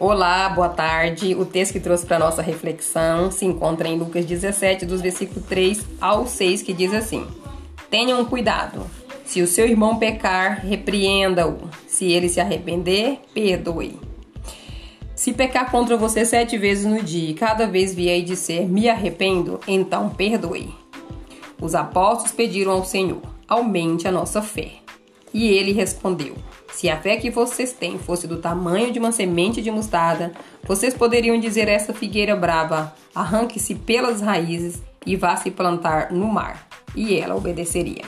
Olá, boa tarde. O texto que trouxe para nossa reflexão se encontra em Lucas 17, dos versículos 3 ao 6, que diz assim: Tenham cuidado. Se o seu irmão pecar, repreenda-o. Se ele se arrepender, perdoe. Se pecar contra você sete vezes no dia e cada vez vier dizer me arrependo, então perdoe. Os apóstolos pediram ao Senhor: aumente a nossa fé. E ele respondeu: se a fé que vocês têm fosse do tamanho de uma semente de mostarda, vocês poderiam dizer a essa figueira brava: arranque-se pelas raízes e vá se plantar no mar, e ela obedeceria.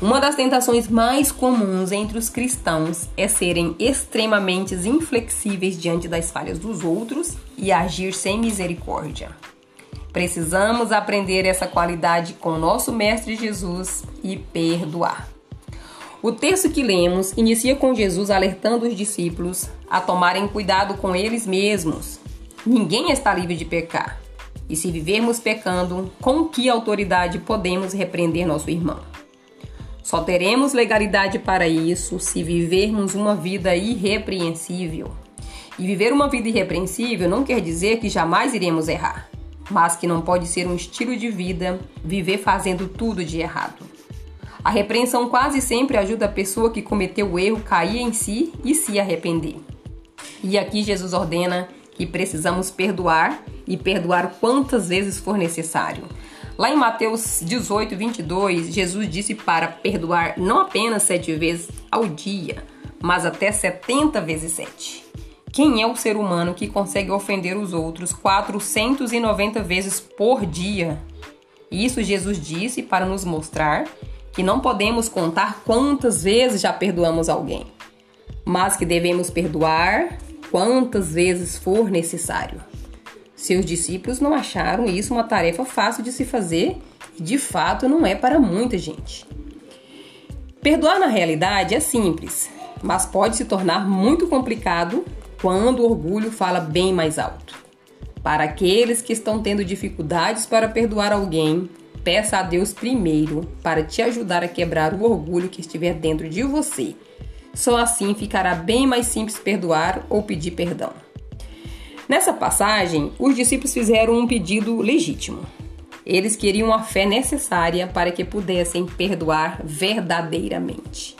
Uma das tentações mais comuns entre os cristãos é serem extremamente inflexíveis diante das falhas dos outros e agir sem misericórdia. Precisamos aprender essa qualidade com nosso Mestre Jesus e perdoar. O texto que lemos inicia com Jesus alertando os discípulos a tomarem cuidado com eles mesmos. Ninguém está livre de pecar. E se vivermos pecando, com que autoridade podemos repreender nosso irmão? Só teremos legalidade para isso se vivermos uma vida irrepreensível. E viver uma vida irrepreensível não quer dizer que jamais iremos errar, mas que não pode ser um estilo de vida viver fazendo tudo de errado. A repreensão quase sempre ajuda a pessoa que cometeu o erro cair em si e se arrepender. E aqui Jesus ordena que precisamos perdoar e perdoar quantas vezes for necessário. Lá em Mateus 18, 22, Jesus disse para perdoar não apenas sete vezes ao dia, mas até 70 vezes sete. Quem é o ser humano que consegue ofender os outros 490 vezes por dia? Isso Jesus disse para nos mostrar que não podemos contar quantas vezes já perdoamos alguém, mas que devemos perdoar quantas vezes for necessário. Seus discípulos não acharam isso uma tarefa fácil de se fazer e de fato não é para muita gente. Perdoar na realidade é simples, mas pode se tornar muito complicado quando o orgulho fala bem mais alto. Para aqueles que estão tendo dificuldades para perdoar alguém, peça a Deus primeiro para te ajudar a quebrar o orgulho que estiver dentro de você. Só assim ficará bem mais simples perdoar ou pedir perdão. Nessa passagem, os discípulos fizeram um pedido legítimo. Eles queriam a fé necessária para que pudessem perdoar verdadeiramente.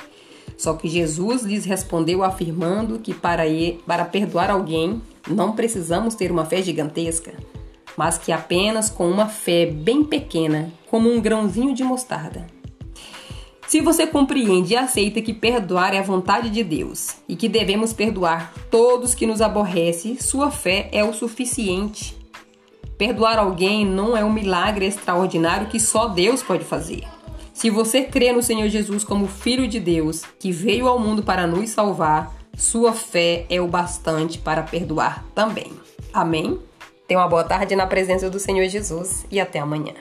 Só que Jesus lhes respondeu afirmando que para, para perdoar alguém não precisamos ter uma fé gigantesca, mas que apenas com uma fé bem pequena, como um grãozinho de mostarda. Se você compreende e aceita que perdoar é a vontade de Deus e que devemos perdoar todos que nos aborrecem, sua fé é o suficiente. Perdoar alguém não é um milagre extraordinário que só Deus pode fazer. Se você crê no Senhor Jesus como Filho de Deus, que veio ao mundo para nos salvar, sua fé é o bastante para perdoar também. Amém? Tenha uma boa tarde na presença do Senhor Jesus e até amanhã.